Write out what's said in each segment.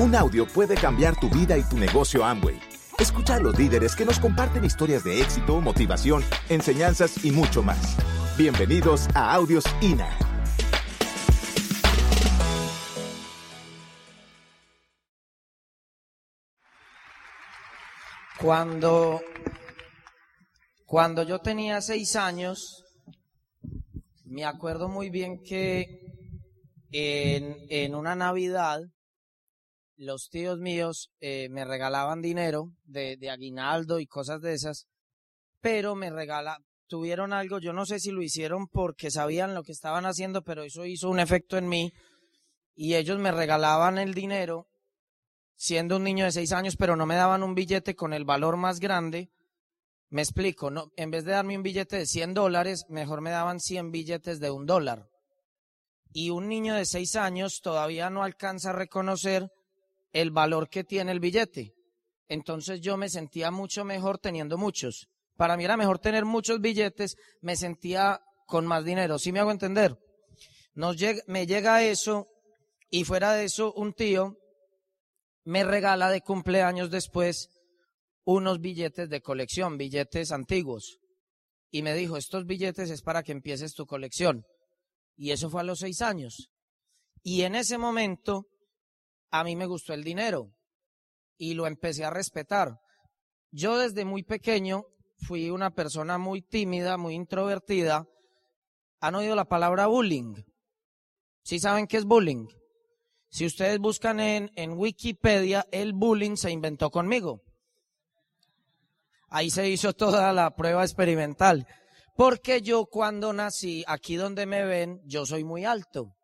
Un audio puede cambiar tu vida y tu negocio Amway. Escucha a los líderes que nos comparten historias de éxito, motivación, enseñanzas y mucho más. Bienvenidos a Audios INA. Cuando, cuando yo tenía seis años, me acuerdo muy bien que en, en una Navidad los tíos míos eh, me regalaban dinero de, de aguinaldo y cosas de esas, pero me regala, tuvieron algo, yo no sé si lo hicieron porque sabían lo que estaban haciendo, pero eso hizo un efecto en mí y ellos me regalaban el dinero siendo un niño de seis años, pero no me daban un billete con el valor más grande. Me explico, no, en vez de darme un billete de 100 dólares, mejor me daban 100 billetes de un dólar. Y un niño de seis años todavía no alcanza a reconocer el valor que tiene el billete. Entonces yo me sentía mucho mejor teniendo muchos. Para mí era mejor tener muchos billetes, me sentía con más dinero. ¿Sí me hago entender? Nos me llega eso y fuera de eso un tío me regala de cumpleaños después unos billetes de colección, billetes antiguos. Y me dijo, estos billetes es para que empieces tu colección. Y eso fue a los seis años. Y en ese momento a mí me gustó el dinero y lo empecé a respetar. Yo desde muy pequeño fui una persona muy tímida, muy introvertida. ¿Han oído la palabra bullying? ¿Sí saben qué es bullying? Si ustedes buscan en, en Wikipedia, el bullying se inventó conmigo. Ahí se hizo toda la prueba experimental. Porque yo cuando nací, aquí donde me ven, yo soy muy alto.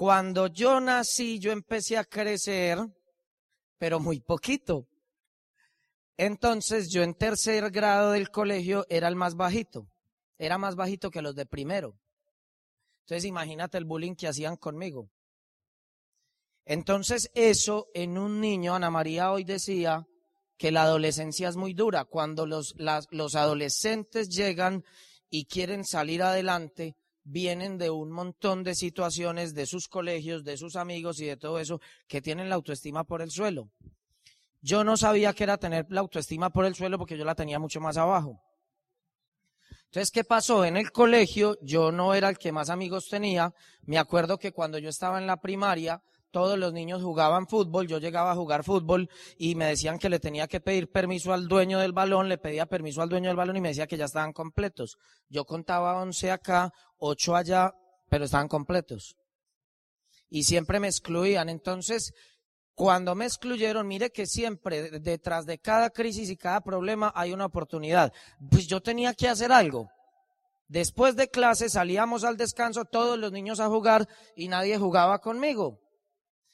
Cuando yo nací, yo empecé a crecer, pero muy poquito. Entonces yo en tercer grado del colegio era el más bajito. Era más bajito que los de primero. Entonces imagínate el bullying que hacían conmigo. Entonces eso en un niño, Ana María hoy decía que la adolescencia es muy dura. Cuando los, los adolescentes llegan y quieren salir adelante, vienen de un montón de situaciones de sus colegios, de sus amigos y de todo eso que tienen la autoestima por el suelo. Yo no sabía que era tener la autoestima por el suelo porque yo la tenía mucho más abajo. Entonces, ¿qué pasó? En el colegio yo no era el que más amigos tenía. Me acuerdo que cuando yo estaba en la primaria, todos los niños jugaban fútbol, yo llegaba a jugar fútbol y me decían que le tenía que pedir permiso al dueño del balón, le pedía permiso al dueño del balón y me decía que ya estaban completos. Yo contaba 11 acá, 8 allá, pero estaban completos. Y siempre me excluían. Entonces, cuando me excluyeron, mire que siempre detrás de cada crisis y cada problema hay una oportunidad. Pues yo tenía que hacer algo. Después de clase salíamos al descanso todos los niños a jugar y nadie jugaba conmigo.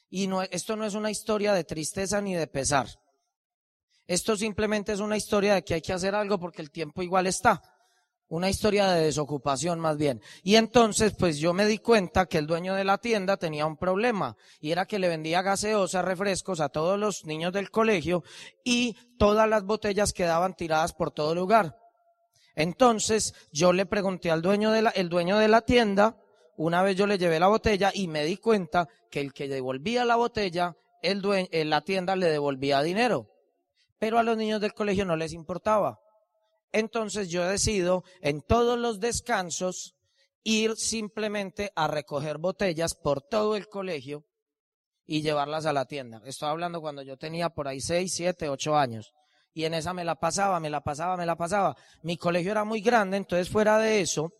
Y no, esto no es una historia de tristeza ni de pesar. Esto simplemente es una historia de que hay que hacer algo porque el tiempo igual está. Una historia de desocupación más bien. Y entonces, pues yo me di cuenta que el dueño de la tienda tenía un problema y era que le vendía gaseosa, refrescos a todos los niños del colegio y todas las botellas quedaban tiradas por todo lugar. Entonces, yo le pregunté al dueño de la, el dueño de la tienda, una vez yo le llevé la botella y me di cuenta que el que devolvía la botella, el dueño, en la tienda le devolvía dinero. Pero a los niños del colegio no les importaba. Entonces yo decido en todos los descansos ir simplemente a recoger botellas por todo el colegio y llevarlas a la tienda. Estoy hablando cuando yo tenía por ahí seis, siete, ocho años. Y en esa me la pasaba, me la pasaba, me la pasaba. Mi colegio era muy grande, entonces fuera de eso,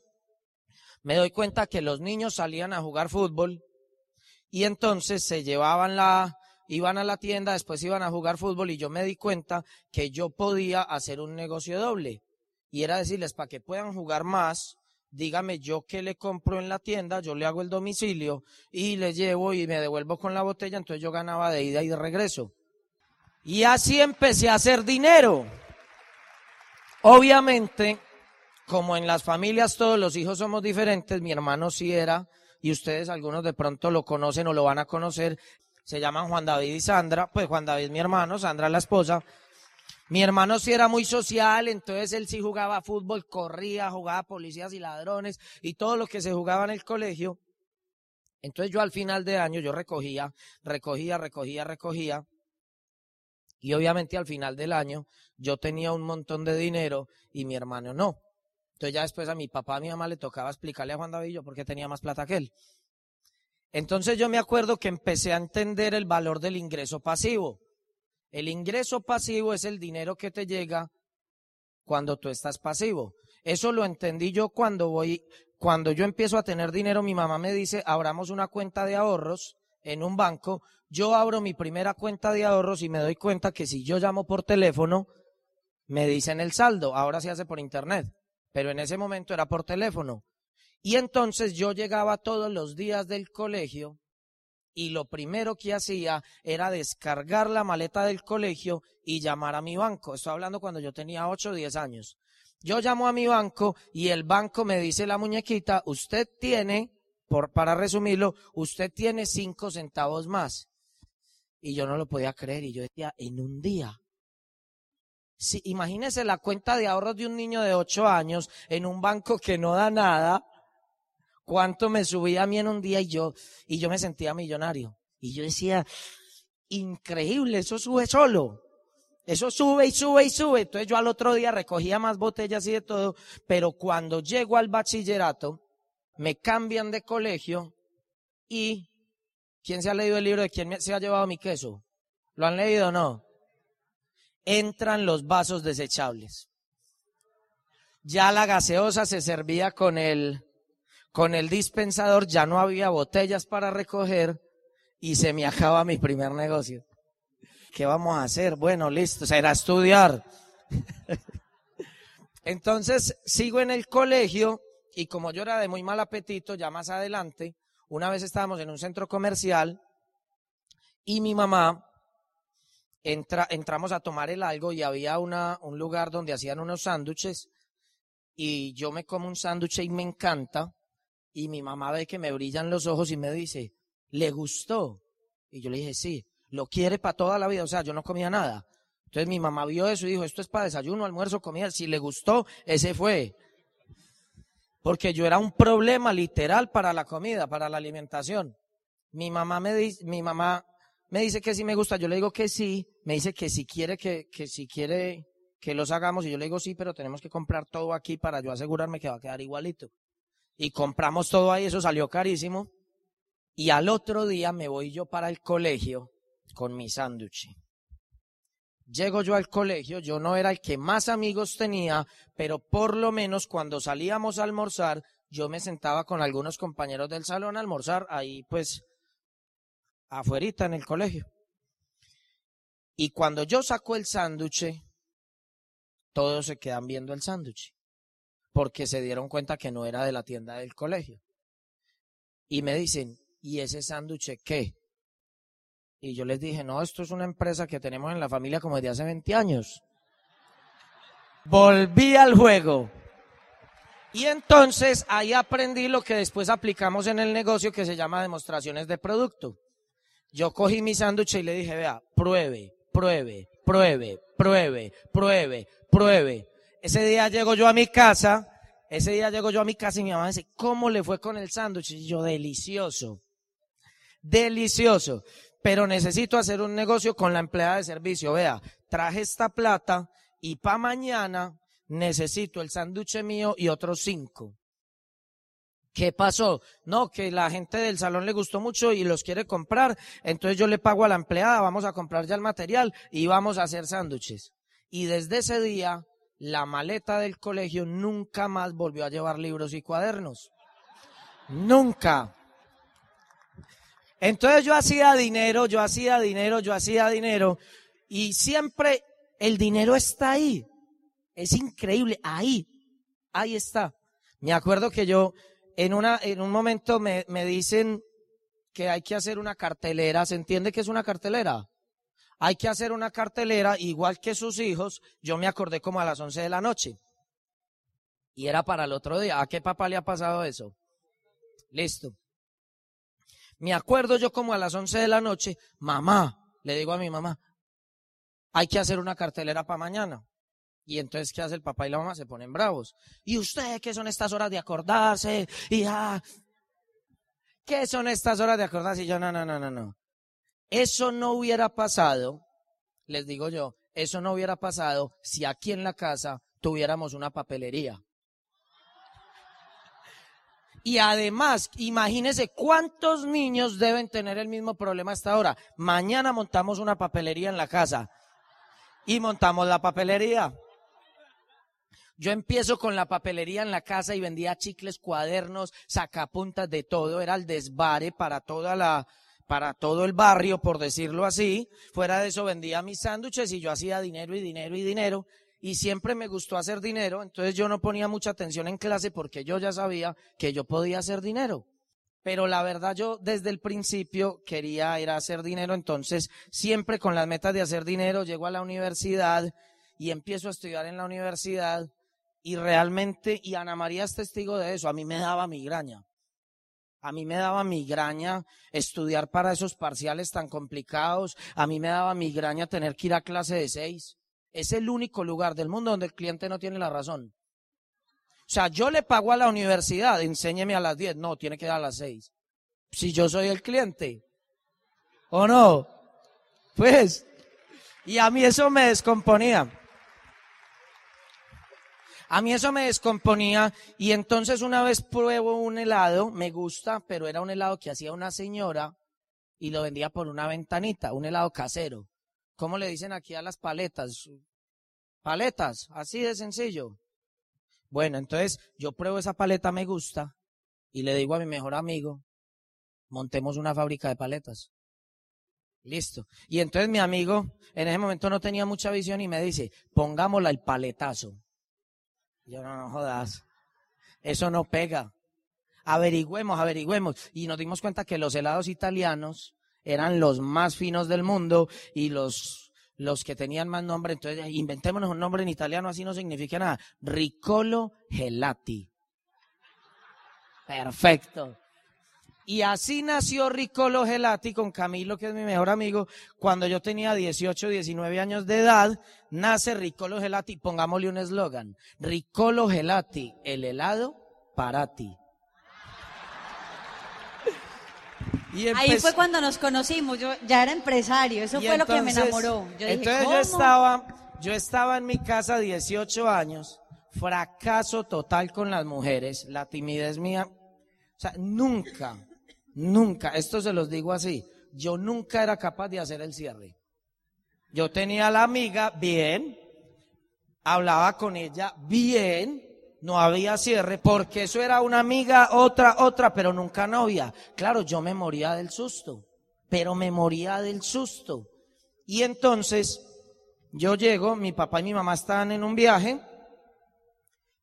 me doy cuenta que los niños salían a jugar fútbol y entonces se llevaban la, iban a la tienda, después iban a jugar fútbol y yo me di cuenta que yo podía hacer un negocio doble. Y era decirles, para que puedan jugar más, dígame yo qué le compro en la tienda, yo le hago el domicilio y le llevo y me devuelvo con la botella, entonces yo ganaba de ida y de regreso. Y así empecé a hacer dinero. Obviamente, como en las familias todos los hijos somos diferentes, mi hermano sí era, y ustedes algunos de pronto lo conocen o lo van a conocer, se llaman Juan David y Sandra, pues Juan David mi hermano, Sandra la esposa. Mi hermano sí era muy social, entonces él sí jugaba fútbol, corría, jugaba policías y ladrones y todo lo que se jugaba en el colegio. Entonces yo al final de año yo recogía, recogía, recogía, recogía. Y obviamente al final del año yo tenía un montón de dinero y mi hermano no. Entonces ya después a mi papá, a mi mamá le tocaba explicarle a Juan David por qué tenía más plata que él. Entonces yo me acuerdo que empecé a entender el valor del ingreso pasivo. El ingreso pasivo es el dinero que te llega cuando tú estás pasivo. Eso lo entendí yo cuando voy, cuando yo empiezo a tener dinero, mi mamá me dice, abramos una cuenta de ahorros en un banco. Yo abro mi primera cuenta de ahorros y me doy cuenta que si yo llamo por teléfono, me dicen el saldo. Ahora se hace por internet, pero en ese momento era por teléfono. Y entonces yo llegaba todos los días del colegio y lo primero que hacía era descargar la maleta del colegio y llamar a mi banco. Estoy hablando cuando yo tenía 8 o 10 años. Yo llamo a mi banco y el banco me dice la muñequita, usted tiene, por, para resumirlo, usted tiene 5 centavos más. Y yo no lo podía creer y yo decía, en un día. Si, imagínese la cuenta de ahorros de un niño de 8 años en un banco que no da nada cuánto me subía a mí en un día y yo, y yo me sentía millonario. Y yo decía, increíble, eso sube solo. Eso sube y sube y sube. Entonces yo al otro día recogía más botellas y de todo, pero cuando llego al bachillerato, me cambian de colegio y ¿quién se ha leído el libro de quién se ha llevado mi queso? ¿Lo han leído o no? Entran los vasos desechables. Ya la gaseosa se servía con el con el dispensador ya no había botellas para recoger y se me acaba mi primer negocio. ¿Qué vamos a hacer? Bueno, listo, será estudiar. Entonces sigo en el colegio y como yo era de muy mal apetito, ya más adelante, una vez estábamos en un centro comercial y mi mamá entra, entramos a tomar el algo y había una, un lugar donde hacían unos sándwiches y yo me como un sándwich y me encanta y mi mamá ve que me brillan los ojos y me dice, ¿le gustó? Y yo le dije, sí, lo quiere para toda la vida, o sea, yo no comía nada. Entonces mi mamá vio eso y dijo, esto es para desayuno, almuerzo, comida, si le gustó, ese fue. Porque yo era un problema literal para la comida, para la alimentación. Mi mamá me dice, mi mamá me dice que sí me gusta, yo le digo que sí, me dice que si quiere que, que si quiere que los hagamos y yo le digo sí, pero tenemos que comprar todo aquí para yo asegurarme que va a quedar igualito y compramos todo ahí, eso salió carísimo. Y al otro día me voy yo para el colegio con mi sándwich. Llego yo al colegio, yo no era el que más amigos tenía, pero por lo menos cuando salíamos a almorzar, yo me sentaba con algunos compañeros del salón a almorzar, ahí pues, afuerita en el colegio. Y cuando yo saco el sándwich, todos se quedan viendo el sándwich porque se dieron cuenta que no era de la tienda del colegio. Y me dicen, ¿y ese sándwich qué? Y yo les dije, no, esto es una empresa que tenemos en la familia como desde hace 20 años. Volví al juego. Y entonces ahí aprendí lo que después aplicamos en el negocio que se llama demostraciones de producto. Yo cogí mi sándwich y le dije, vea, pruebe, pruebe, pruebe, pruebe, pruebe, pruebe. Ese día llego yo a mi casa, ese día llego yo a mi casa y mi mamá dice, ¿cómo le fue con el sándwich? Y yo, delicioso, delicioso, pero necesito hacer un negocio con la empleada de servicio. Vea, traje esta plata y para mañana necesito el sándwich mío y otros cinco. ¿Qué pasó? No, que la gente del salón le gustó mucho y los quiere comprar, entonces yo le pago a la empleada, vamos a comprar ya el material y vamos a hacer sándwiches. Y desde ese día la maleta del colegio nunca más volvió a llevar libros y cuadernos. Nunca. Entonces yo hacía dinero, yo hacía dinero, yo hacía dinero y siempre el dinero está ahí. Es increíble, ahí, ahí está. Me acuerdo que yo en una, en un momento me, me dicen que hay que hacer una cartelera. ¿Se entiende que es una cartelera? hay que hacer una cartelera igual que sus hijos. Yo me acordé como a las 11 de la noche. Y era para el otro día. ¿A qué papá le ha pasado eso? Listo. Me acuerdo yo como a las 11 de la noche, mamá, le digo a mi mamá, hay que hacer una cartelera para mañana. Y entonces, ¿qué hace el papá y la mamá? Se ponen bravos. ¿Y usted qué son estas horas de acordarse? Y ah, ¿Qué son estas horas de acordarse? Y yo, no, no, no, no, no. Eso no hubiera pasado, les digo yo, eso no hubiera pasado si aquí en la casa tuviéramos una papelería. Y además, imagínense cuántos niños deben tener el mismo problema hasta ahora. Mañana montamos una papelería en la casa y montamos la papelería. Yo empiezo con la papelería en la casa y vendía chicles, cuadernos, sacapuntas de todo, era el desvare para toda la, para todo el barrio, por decirlo así. Fuera de eso vendía mis sándwiches y yo hacía dinero y dinero y dinero. Y siempre me gustó hacer dinero, entonces yo no ponía mucha atención en clase porque yo ya sabía que yo podía hacer dinero. Pero la verdad yo desde el principio quería ir a hacer dinero, entonces siempre con las metas de hacer dinero llego a la universidad y empiezo a estudiar en la universidad y realmente, y Ana María es testigo de eso, a mí me daba migraña. A mí me daba migraña estudiar para esos parciales tan complicados, a mí me daba migraña tener que ir a clase de seis. Es el único lugar del mundo donde el cliente no tiene la razón. O sea, yo le pago a la universidad, enséñeme a las 10. No, tiene que dar a las 6. Si yo soy el cliente. ¿O no? Pues, y a mí eso me descomponía. A mí eso me descomponía y entonces una vez pruebo un helado, me gusta, pero era un helado que hacía una señora y lo vendía por una ventanita, un helado casero. ¿Cómo le dicen aquí a las paletas? Paletas, así de sencillo. Bueno, entonces yo pruebo esa paleta, me gusta, y le digo a mi mejor amigo, montemos una fábrica de paletas. Listo. Y entonces mi amigo en ese momento no tenía mucha visión y me dice, pongámosla el paletazo. Yo no, no jodas. Eso no pega. Averigüemos, averigüemos. Y nos dimos cuenta que los helados italianos eran los más finos del mundo y los, los que tenían más nombre. Entonces, inventémonos un nombre en italiano, así no significa nada. Ricolo gelati. Perfecto. Y así nació Ricolo Gelati con Camilo, que es mi mejor amigo. Cuando yo tenía 18, 19 años de edad, nace Ricolo Gelati. Pongámosle un eslogan. Ricolo Gelati, el helado para ti. Ahí fue cuando nos conocimos, yo ya era empresario, eso fue lo que me enamoró. entonces yo estaba, yo estaba en mi casa 18 años, fracaso total con las mujeres, la timidez mía, o sea, nunca, nunca, esto se los digo así, yo nunca era capaz de hacer el cierre. Yo tenía a la amiga bien, hablaba con ella bien, no había cierre, porque eso era una amiga, otra, otra, pero nunca novia. Claro, yo me moría del susto, pero me moría del susto. Y entonces, yo llego, mi papá y mi mamá estaban en un viaje,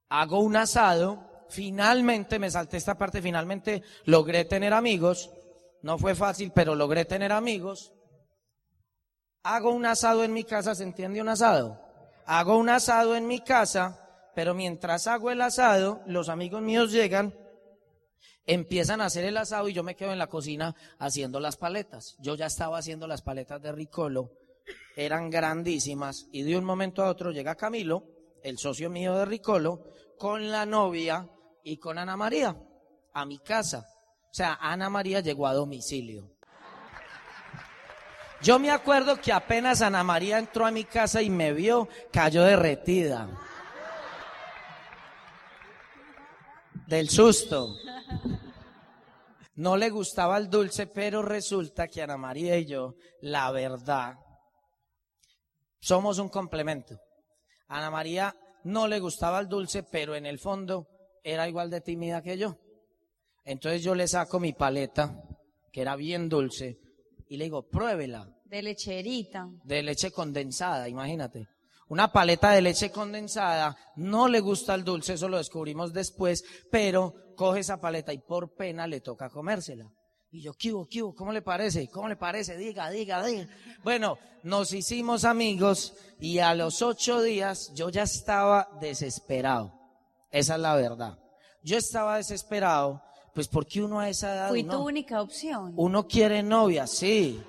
hago un asado, finalmente me salté esta parte, finalmente logré tener amigos, no fue fácil, pero logré tener amigos. Hago un asado en mi casa, ¿se entiende un asado? Hago un asado en mi casa pero mientras hago el asado, los amigos míos llegan, empiezan a hacer el asado y yo me quedo en la cocina haciendo las paletas. Yo ya estaba haciendo las paletas de Ricolo, eran grandísimas y de un momento a otro llega Camilo, el socio mío de Ricolo, con la novia y con Ana María a mi casa. O sea, Ana María llegó a domicilio. Yo me acuerdo que apenas Ana María entró a mi casa y me vio, cayó derretida. del susto. No le gustaba el dulce, pero resulta que Ana María y yo, la verdad, somos un complemento. Ana María no le gustaba el dulce, pero en el fondo era igual de tímida que yo. Entonces yo le saco mi paleta, que era bien dulce, y le digo, pruébela. De lecherita. De leche condensada, imagínate una paleta de leche condensada, no le gusta el dulce, eso lo descubrimos después, pero coge esa paleta y por pena le toca comérsela. Y yo, ¿qué hubo, qué ¿Cómo le parece? ¿Cómo le parece? Diga, diga, diga. Bueno, nos hicimos amigos y a los ocho días yo ya estaba desesperado. Esa es la verdad. Yo estaba desesperado, pues porque uno a esa edad. Fui tu única opción. Uno quiere novia, sí.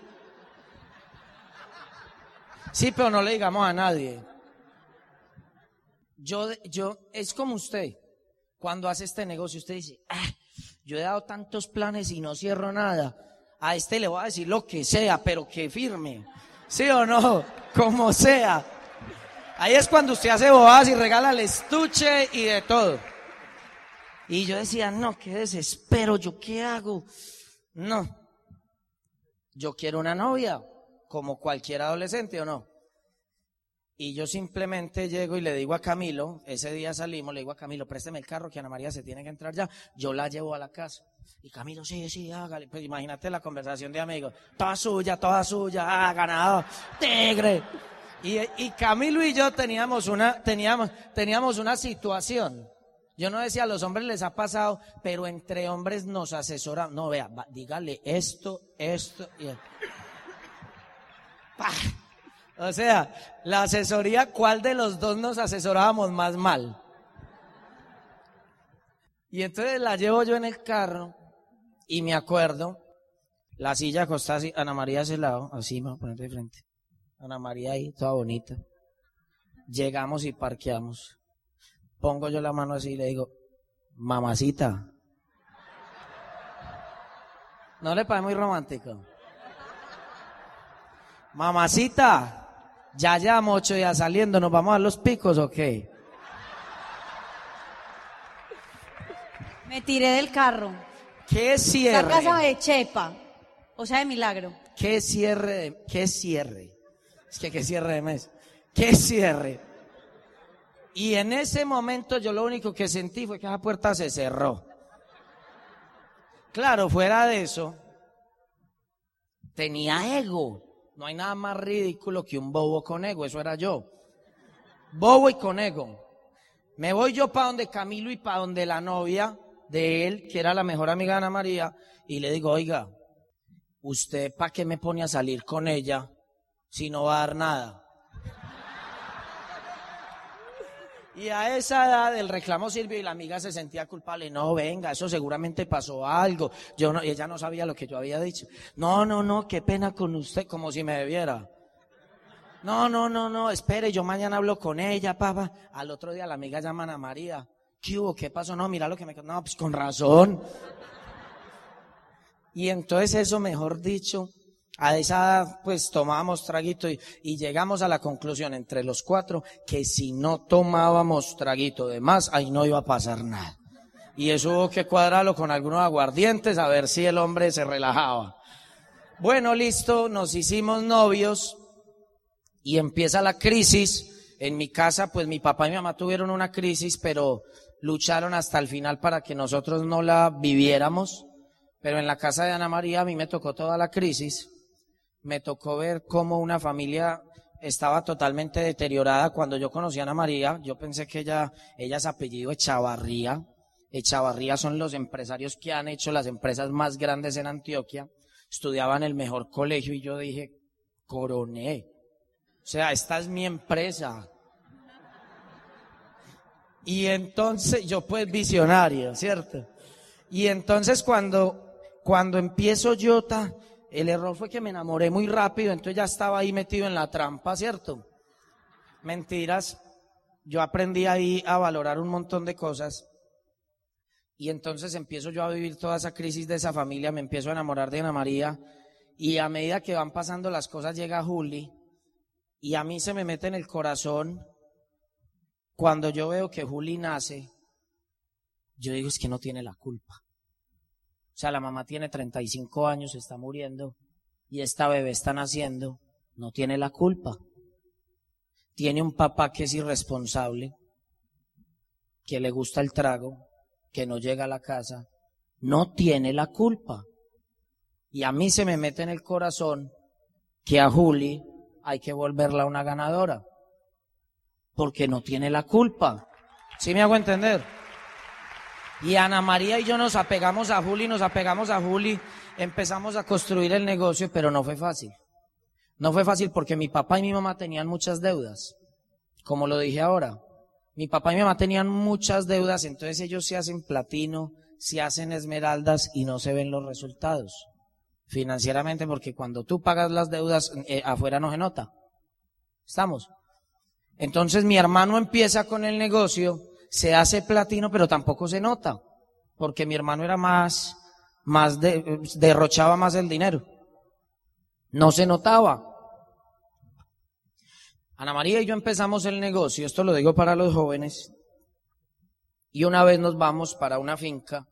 Sí, pero no le digamos a nadie. Yo, yo, es como usted. Cuando hace este negocio, usted dice, ah, yo he dado tantos planes y no cierro nada. A este le voy a decir lo que sea, pero que firme. ¿Sí o no? Como sea. Ahí es cuando usted hace bobadas y regala el estuche y de todo. Y yo decía, no, qué desespero, ¿yo qué hago? No. Yo quiero una novia, como cualquier adolescente o no. Y yo simplemente llego y le digo a Camilo, ese día salimos, le digo a Camilo, présteme el carro que Ana María se tiene que entrar ya. Yo la llevo a la casa. Y Camilo, sí, sí, hágale. Pues imagínate la conversación de amigos. Toda suya, toda suya, ah, ganado, tigre. Y, y Camilo y yo teníamos una, teníamos, teníamos una situación. Yo no decía a los hombres les ha pasado, pero entre hombres nos asesoran. No, vea, dígale esto, esto y esto. O sea, la asesoría, ¿cuál de los dos nos asesorábamos más mal? Y entonces la llevo yo en el carro y me acuerdo, la silla acostada así, Ana María a ese lado, así me voy a poner de frente. Ana María ahí, toda bonita. Llegamos y parqueamos. Pongo yo la mano así y le digo, mamacita. ¿No le parece muy romántico? Mamacita. Ya llevamos ocho días saliendo, ¿nos vamos a los picos o qué? Me tiré del carro. ¿Qué cierre? La casa de Chepa, o sea, de milagro. ¿Qué cierre? ¿Qué cierre? Es que qué cierre de mes. ¿Qué cierre? Y en ese momento yo lo único que sentí fue que esa puerta se cerró. Claro, fuera de eso, tenía ego. No hay nada más ridículo que un bobo con ego, eso era yo. Bobo y con ego. Me voy yo para donde Camilo y para donde la novia de él, que era la mejor amiga de Ana María, y le digo, oiga, ¿usted para qué me pone a salir con ella si no va a dar nada? Y a esa edad el reclamo sirvió y la amiga se sentía culpable. No, venga, eso seguramente pasó algo. Yo no, ella no sabía lo que yo había dicho. No, no, no, qué pena con usted, como si me debiera. No, no, no, no, espere, yo mañana hablo con ella, papá. Al otro día la amiga llama a María. ¿Qué hubo? ¿Qué pasó? No, mira lo que me... No, pues con razón. Y entonces eso, mejor dicho, a esa pues tomábamos traguito y, llegamos a la conclusión entre los cuatro que si no tomábamos traguito de más, ahí no iba a pasar nada. Y eso hubo que cuadrarlo con algunos aguardientes a ver si el hombre se relajaba. Bueno, listo, nos hicimos novios y empieza la crisis. En mi casa, pues mi papá y mi mamá tuvieron una crisis, pero lucharon hasta el final para que nosotros no la viviéramos. Pero en la casa de Ana María a mí me tocó toda la crisis me tocó ver cómo una familia estaba totalmente deteriorada. Cuando yo conocí a Ana María, yo pensé que ella, ella es apellido Echavarría. Echavarría son los empresarios que han hecho las empresas más grandes en Antioquia. Estudiaba en el mejor colegio y yo dije, coroné. O sea, esta es mi empresa. Y entonces, yo pues visionario, ¿cierto? Y entonces cuando, cuando empiezo yo, el error fue que me enamoré muy rápido, entonces ya estaba ahí metido en la trampa, ¿cierto? Mentiras. Yo aprendí ahí a valorar un montón de cosas. Y entonces empiezo yo a vivir toda esa crisis de esa familia, me empiezo a enamorar de Ana María. Y a medida que van pasando las cosas llega Juli. Y a mí se me mete en el corazón cuando yo veo que Juli nace. Yo digo es que no tiene la culpa. O sea, la mamá tiene 35 años, está muriendo, y esta bebé está naciendo, no tiene la culpa. Tiene un papá que es irresponsable, que le gusta el trago, que no llega a la casa, no tiene la culpa. Y a mí se me mete en el corazón que a Juli hay que volverla una ganadora, porque no tiene la culpa. ¿Sí me hago entender? Y Ana María y yo nos apegamos a Juli, nos apegamos a Juli, empezamos a construir el negocio, pero no fue fácil. No fue fácil porque mi papá y mi mamá tenían muchas deudas, como lo dije ahora. Mi papá y mi mamá tenían muchas deudas, entonces ellos se hacen platino, se hacen esmeraldas y no se ven los resultados financieramente porque cuando tú pagas las deudas eh, afuera no se nota. ¿Estamos? Entonces mi hermano empieza con el negocio se hace platino, pero tampoco se nota. porque mi hermano era más, más de, derrochaba más el dinero. No se notaba. Ana María y yo empezamos el negocio, esto lo digo para los jóvenes, y una vez nos vamos para una finca,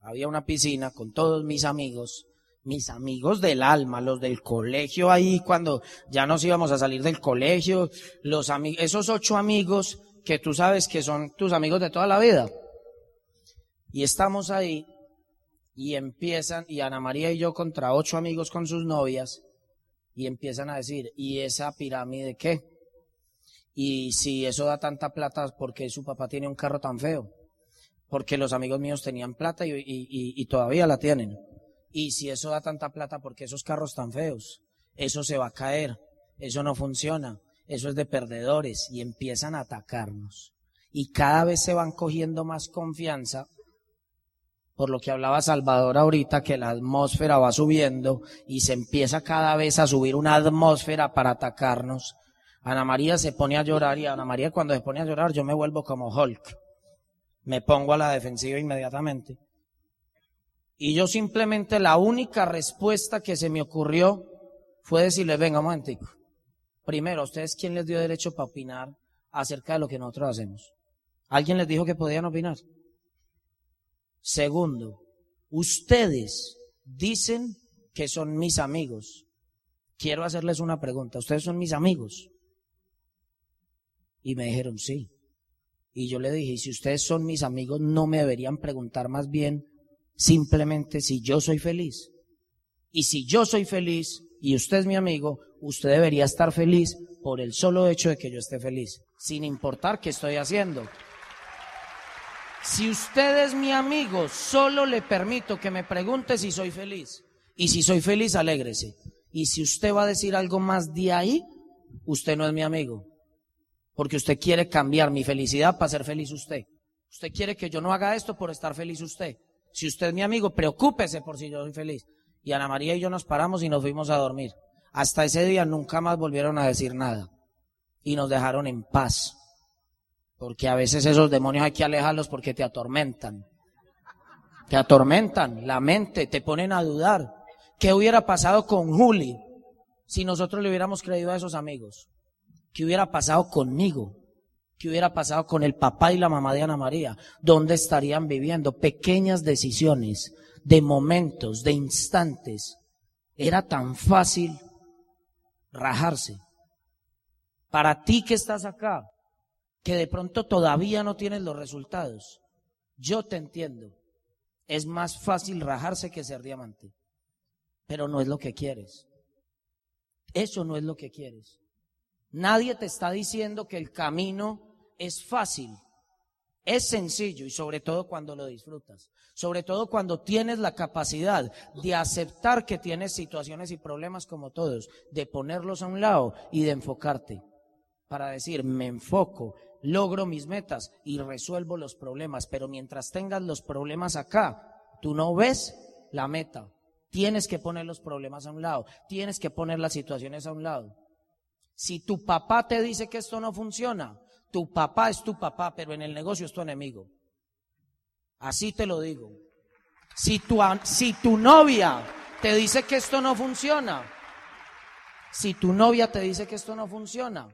había una piscina con todos mis amigos, mis amigos del alma, los del colegio ahí cuando ya nos íbamos a salir del colegio, los amigos, esos ocho amigos que tú sabes que son tus amigos de toda la vida. Y estamos ahí y empiezan, y Ana María y yo contra ocho amigos con sus novias, y empiezan a decir, ¿y esa pirámide qué? Y si eso da tanta plata, ¿por qué su papá tiene un carro tan feo? Porque los amigos míos tenían plata y, todavía la tienen. Y si eso da tanta plata, ¿por qué esos carros tan feos? Eso se va a caer, eso no funciona, eso es de perdedores y empiezan a atacarnos. Y cada vez se van cogiendo más confianza por lo que hablaba Salvador ahorita, que la atmósfera va subiendo y se empieza cada vez a subir una atmósfera para atacarnos. Ana María se pone a llorar y Ana María cuando se pone a llorar yo me vuelvo como Hulk. Me pongo a la defensiva inmediatamente. Y yo simplemente la única respuesta que se me ocurrió fue decirle, venga un momentico. Primero, ¿a ustedes quién les dio derecho para opinar acerca de lo que nosotros hacemos? ¿Alguien les dijo que podían opinar? Segundo, ustedes dicen que son mis amigos. Quiero hacerles una pregunta. ¿Ustedes son mis amigos? Y me dijeron sí. Y yo le dije, si ustedes son mis amigos, no me deberían preguntar más bien simplemente si yo soy feliz. Y si yo soy feliz y usted es mi amigo, usted debería estar feliz por el solo hecho de que yo esté feliz, sin importar qué estoy haciendo. Si usted es mi amigo, solo le permito que me pregunte si soy feliz. Y si soy feliz, alégrese. Y si usted va a decir algo más de ahí, usted no es mi amigo. Porque usted quiere cambiar mi felicidad para ser feliz usted. Usted quiere que yo no haga esto por estar feliz usted. Si usted es mi amigo, preocúpese por si yo soy feliz. Y Ana María y yo nos paramos y nos fuimos a dormir. Hasta ese día nunca más volvieron a decir nada. Y nos dejaron en paz. Porque a veces esos demonios hay que alejarlos porque te atormentan. Te atormentan la mente, te ponen a dudar. ¿Qué hubiera pasado con Juli si nosotros le hubiéramos creído a esos amigos? ¿Qué hubiera pasado conmigo? ¿Qué hubiera pasado con el papá y la mamá de Ana María? ¿Dónde estarían viviendo? Pequeñas decisiones, de momentos, de instantes. Era tan fácil rajarse. Para ti que estás acá, que de pronto todavía no tienes los resultados. Yo te entiendo. Es más fácil rajarse que ser diamante. Pero no es lo que quieres. Eso no es lo que quieres. Nadie te está diciendo que el camino es fácil. Es sencillo y sobre todo cuando lo disfrutas. Sobre todo cuando tienes la capacidad de aceptar que tienes situaciones y problemas como todos, de ponerlos a un lado y de enfocarte. Para decir, me enfoco, logro mis metas y resuelvo los problemas. Pero mientras tengas los problemas acá, tú no ves la meta. Tienes que poner los problemas a un lado, tienes que poner las situaciones a un lado. Si tu papá te dice que esto no funciona, tu papá es tu papá, pero en el negocio es tu enemigo. Así te lo digo. Si tu, si tu novia te dice que esto no funciona, si tu novia te dice que esto no funciona,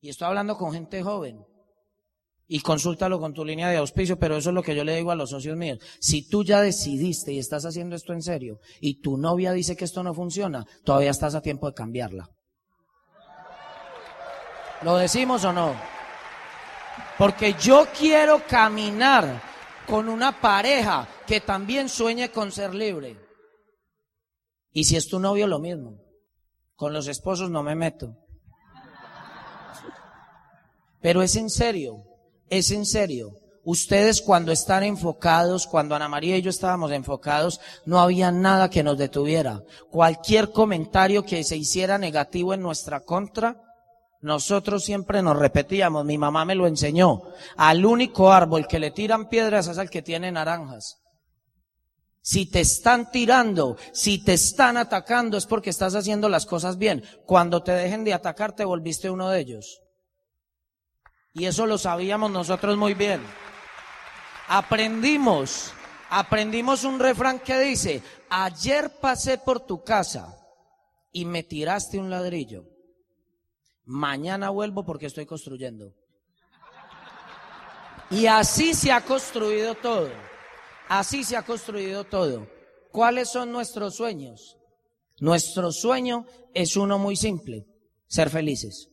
y estoy hablando con gente joven. Y consúltalo con tu línea de auspicio, pero eso es lo que yo le digo a los socios míos. Si tú ya decidiste y estás haciendo esto en serio y tu novia dice que esto no funciona, todavía estás a tiempo de cambiarla. ¿Lo decimos o no? Porque yo quiero caminar con una pareja que también sueñe con ser libre. Y si es tu novio, lo mismo. Con los esposos no me meto. Pero es en serio, es en serio. Ustedes cuando están enfocados, cuando Ana María y yo estábamos enfocados, no había nada que nos detuviera. Cualquier comentario que se hiciera negativo en nuestra contra, nosotros siempre nos repetíamos, mi mamá me lo enseñó, al único árbol que le tiran piedras es al que tiene naranjas. Si te están tirando, si te están atacando, es porque estás haciendo las cosas bien. Cuando te dejen de atacar, te volviste uno de ellos. Y eso lo sabíamos nosotros muy bien. aprendimos, aprendimos un refrán que dice, ayer pasé por tu casa y me tiraste un ladrillo. Mañana vuelvo porque estoy construyendo. Y así se ha construido todo. Así se ha construido todo. ¿Cuáles son nuestros sueños? Nuestro sueño es uno muy simple, ser felices.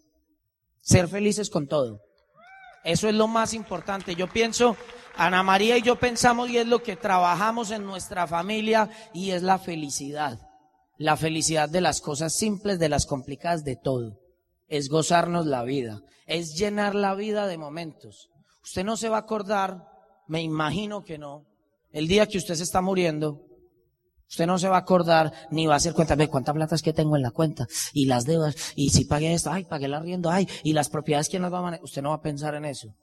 Ser felices con todo. Eso es lo más importante. Yo pienso, Ana María y yo pensamos y es lo que trabajamos en nuestra familia y es la felicidad. La felicidad de las cosas simples, de las complicadas, de todo. Es gozarnos la vida. Es llenar la vida de momentos. Usted no se va a acordar, me imagino que no, el día que usted se está muriendo, usted no se va a acordar ni va a hacer cuenta, ve cuántas platas que tengo en la cuenta y las deudas y si pagué esto, ay, pagué la riendo, ay, y las propiedades que nos va a manejar. Usted no va a pensar en eso.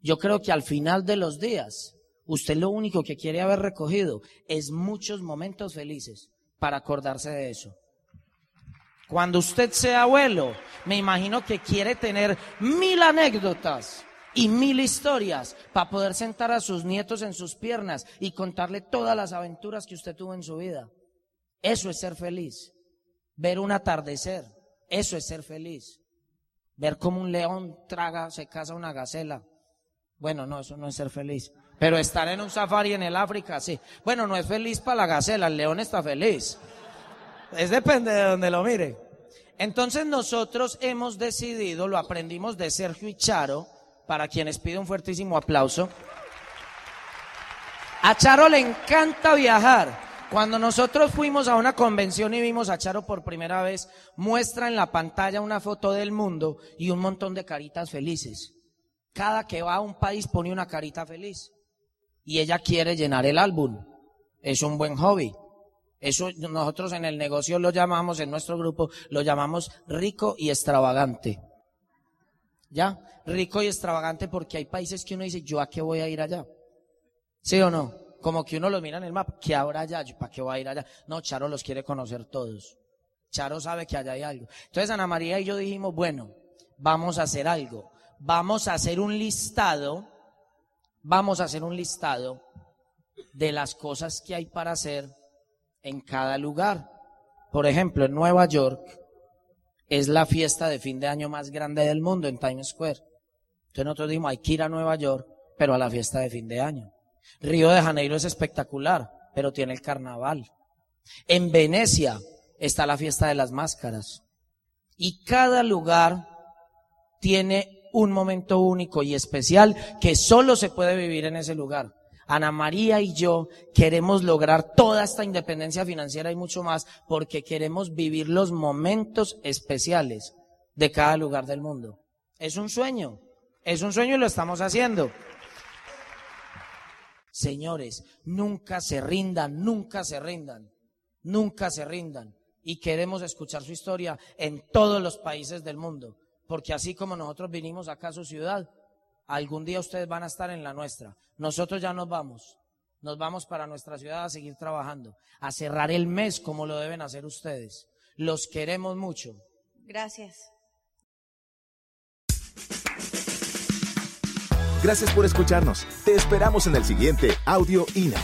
Yo creo que al final de los días, usted lo único que quiere haber recogido es muchos momentos felices para acordarse de eso. Cuando usted sea abuelo, me imagino que quiere tener mil anécdotas y mil historias para poder sentar a sus nietos en sus piernas y contarle todas las aventuras que usted tuvo en su vida. Eso es ser feliz. Ver un atardecer, eso es ser feliz. Ver cómo un león traga, se caza una gacela. Bueno, no, eso no es ser feliz. Pero estar en un safari en el África, sí. Bueno, no es feliz para la gacela, el león está feliz. Es depende de donde lo mire. Entonces nosotros hemos decidido, lo aprendimos de Sergio y Charo, para quienes pido un fuertísimo aplauso. A Charo le encanta viajar. Cuando nosotros fuimos a una convención y vimos a Charo por primera vez, muestra en la pantalla una foto del mundo y un montón de caritas felices. Cada que va a un país pone una carita feliz. Y ella quiere llenar el álbum. Es un buen hobby. Eso nosotros en el negocio lo llamamos, en nuestro grupo, lo llamamos rico y extravagante. ¿Ya? Rico y extravagante porque hay países que uno dice, ¿yo a qué voy a ir allá? ¿Sí o no? Como que uno lo mira en el mapa, ¿qué habrá allá? ¿Para qué voy a ir allá? No, Charo los quiere conocer todos. Charo sabe que allá hay algo. Entonces Ana María y yo dijimos, bueno, vamos a hacer algo. Vamos a hacer un listado, vamos a hacer un listado de las cosas que hay para hacer en cada lugar. Por ejemplo, en Nueva York es la fiesta de fin de año más grande del mundo en Times Square. Entonces nosotros dijimos, hay que ir a Nueva York, pero a la fiesta de fin de año. Río de Janeiro es espectacular, pero tiene el carnaval. En Venecia está la fiesta de las máscaras. Y cada lugar tiene un momento único y especial que solo se puede vivir en ese lugar. Ana María y yo queremos lograr toda esta independencia financiera y mucho más porque queremos vivir los momentos especiales de cada lugar del mundo. Es un sueño, es un sueño y lo estamos haciendo. Señores, nunca se rindan, nunca se rindan, nunca se rindan. Y queremos escuchar su historia en todos los países del mundo, porque así como nosotros vinimos acá a su ciudad, Algún día ustedes van a estar en la nuestra. Nosotros ya nos vamos. Nos vamos para nuestra ciudad a seguir trabajando, a cerrar el mes como lo deben hacer ustedes. Los queremos mucho. Gracias. Gracias por escucharnos. Te esperamos en el siguiente Audio INA.